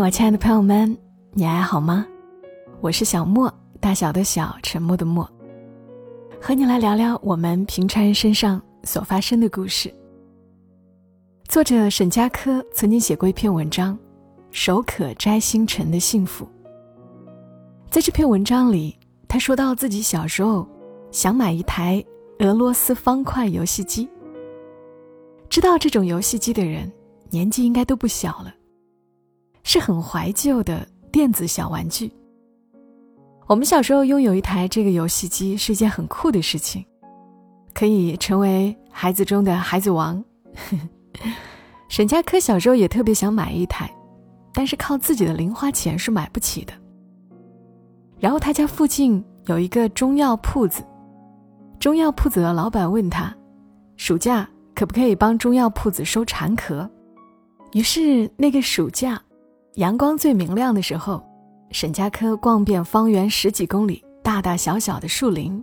我亲爱的朋友们，你还好吗？我是小莫，大小的小，沉默的默，和你来聊聊我们平常人身上所发生的故事。作者沈佳柯曾经写过一篇文章《手可摘星辰的幸福》。在这篇文章里，他说到自己小时候想买一台俄罗斯方块游戏机。知道这种游戏机的人，年纪应该都不小了。是很怀旧的电子小玩具。我们小时候拥有一台这个游戏机是一件很酷的事情，可以成为孩子中的孩子王。沈佳柯小时候也特别想买一台，但是靠自己的零花钱是买不起的。然后他家附近有一个中药铺子，中药铺子的老板问他，暑假可不可以帮中药铺子收蝉壳？于是那个暑假。阳光最明亮的时候，沈佳柯逛遍方圆十几公里大大小小的树林，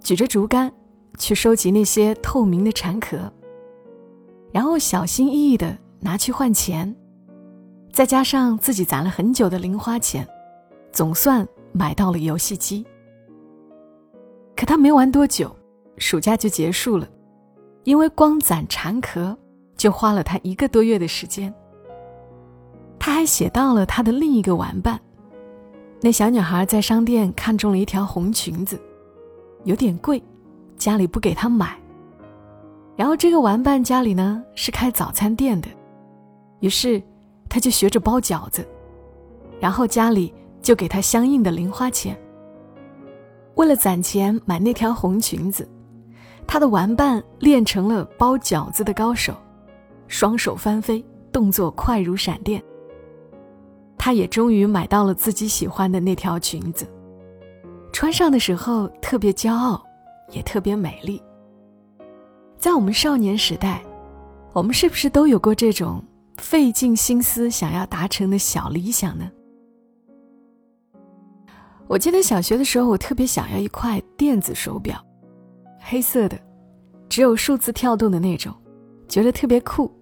举着竹竿去收集那些透明的蝉壳，然后小心翼翼地拿去换钱，再加上自己攒了很久的零花钱，总算买到了游戏机。可他没玩多久，暑假就结束了，因为光攒蝉壳就花了他一个多月的时间。他还写到了他的另一个玩伴，那小女孩在商店看中了一条红裙子，有点贵，家里不给她买。然后这个玩伴家里呢是开早餐店的，于是他就学着包饺子，然后家里就给他相应的零花钱。为了攒钱买那条红裙子，他的玩伴练成了包饺子的高手，双手翻飞，动作快如闪电。他也终于买到了自己喜欢的那条裙子，穿上的时候特别骄傲，也特别美丽。在我们少年时代，我们是不是都有过这种费尽心思想要达成的小理想呢？我记得小学的时候，我特别想要一块电子手表，黑色的，只有数字跳动的那种，觉得特别酷。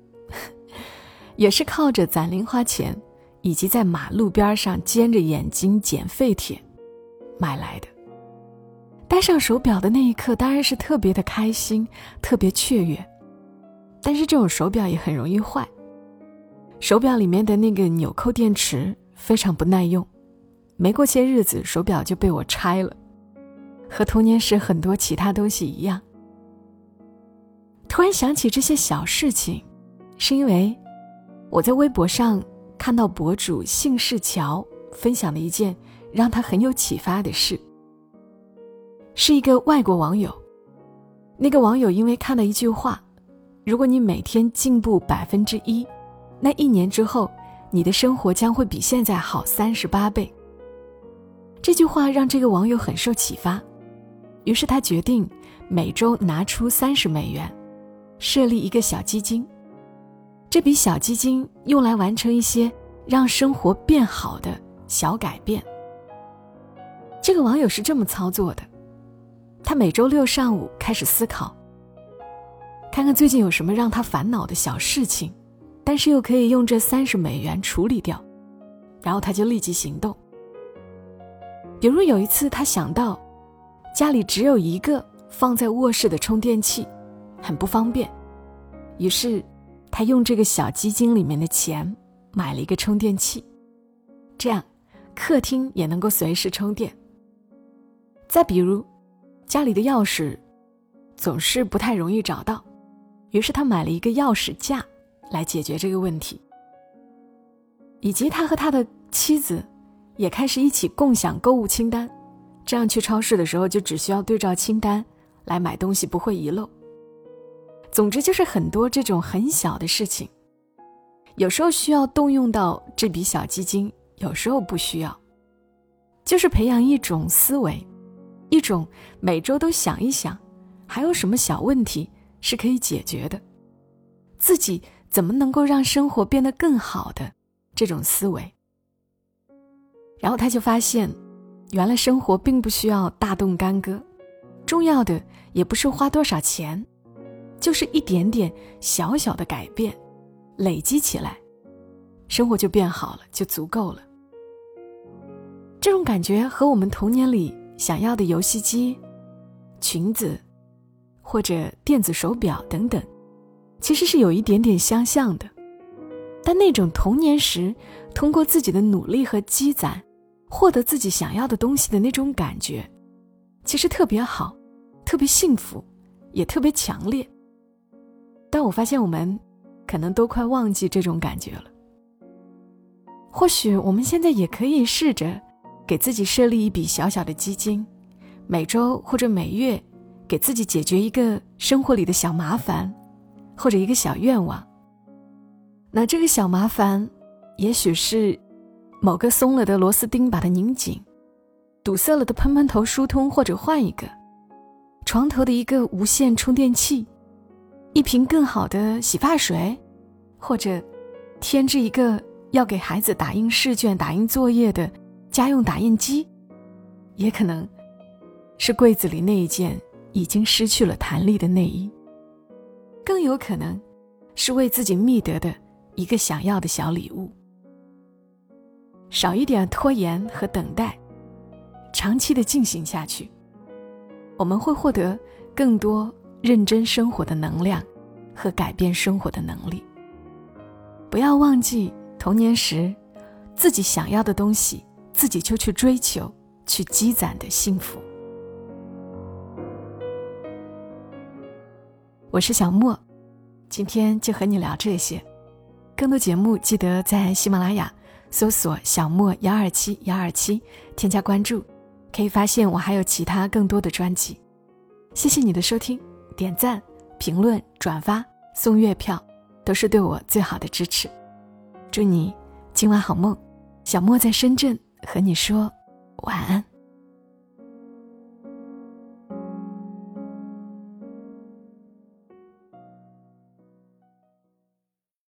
也是靠着攒零花钱。以及在马路边上尖着眼睛捡废铁买来的。戴上手表的那一刻，当然是特别的开心，特别雀跃。但是这种手表也很容易坏，手表里面的那个纽扣电池非常不耐用，没过些日子，手表就被我拆了，和童年时很多其他东西一样。突然想起这些小事情，是因为我在微博上。看到博主姓氏乔分享的一件让他很有启发的事，是一个外国网友。那个网友因为看了一句话：“如果你每天进步百分之一，那一年之后，你的生活将会比现在好三十八倍。”这句话让这个网友很受启发，于是他决定每周拿出三十美元，设立一个小基金。这笔小基金用来完成一些让生活变好的小改变。这个网友是这么操作的：他每周六上午开始思考，看看最近有什么让他烦恼的小事情，但是又可以用这三十美元处理掉，然后他就立即行动。比如有一次，他想到家里只有一个放在卧室的充电器，很不方便，于是。他用这个小基金里面的钱买了一个充电器，这样客厅也能够随时充电。再比如，家里的钥匙总是不太容易找到，于是他买了一个钥匙架来解决这个问题。以及他和他的妻子也开始一起共享购物清单，这样去超市的时候就只需要对照清单来买东西，不会遗漏。总之就是很多这种很小的事情，有时候需要动用到这笔小基金，有时候不需要。就是培养一种思维，一种每周都想一想，还有什么小问题是可以解决的，自己怎么能够让生活变得更好的这种思维。然后他就发现，原来生活并不需要大动干戈，重要的也不是花多少钱。就是一点点小小的改变，累积起来，生活就变好了，就足够了。这种感觉和我们童年里想要的游戏机、裙子，或者电子手表等等，其实是有一点点相像的。但那种童年时通过自己的努力和积攒，获得自己想要的东西的那种感觉，其实特别好，特别幸福，也特别强烈。但我发现我们可能都快忘记这种感觉了。或许我们现在也可以试着给自己设立一笔小小的基金，每周或者每月给自己解决一个生活里的小麻烦，或者一个小愿望。那这个小麻烦，也许是某个松了的螺丝钉把它拧紧，堵塞了的喷喷头疏通或者换一个，床头的一个无线充电器，一瓶更好的洗发水，或者添置一个要给孩子打印试卷、打印作业的家用打印机，也可能是柜子里那一件已经失去了弹力的内衣，更有可能是为自己觅得的。一个想要的小礼物，少一点拖延和等待，长期的进行下去，我们会获得更多认真生活的能量和改变生活的能力。不要忘记童年时自己想要的东西，自己就去追求、去积攒的幸福。我是小莫，今天就和你聊这些。更多节目，记得在喜马拉雅搜索“小莫幺二七幺二七”，添加关注，可以发现我还有其他更多的专辑。谢谢你的收听，点赞、评论、转发、送月票，都是对我最好的支持。祝你今晚好梦，小莫在深圳和你说晚安。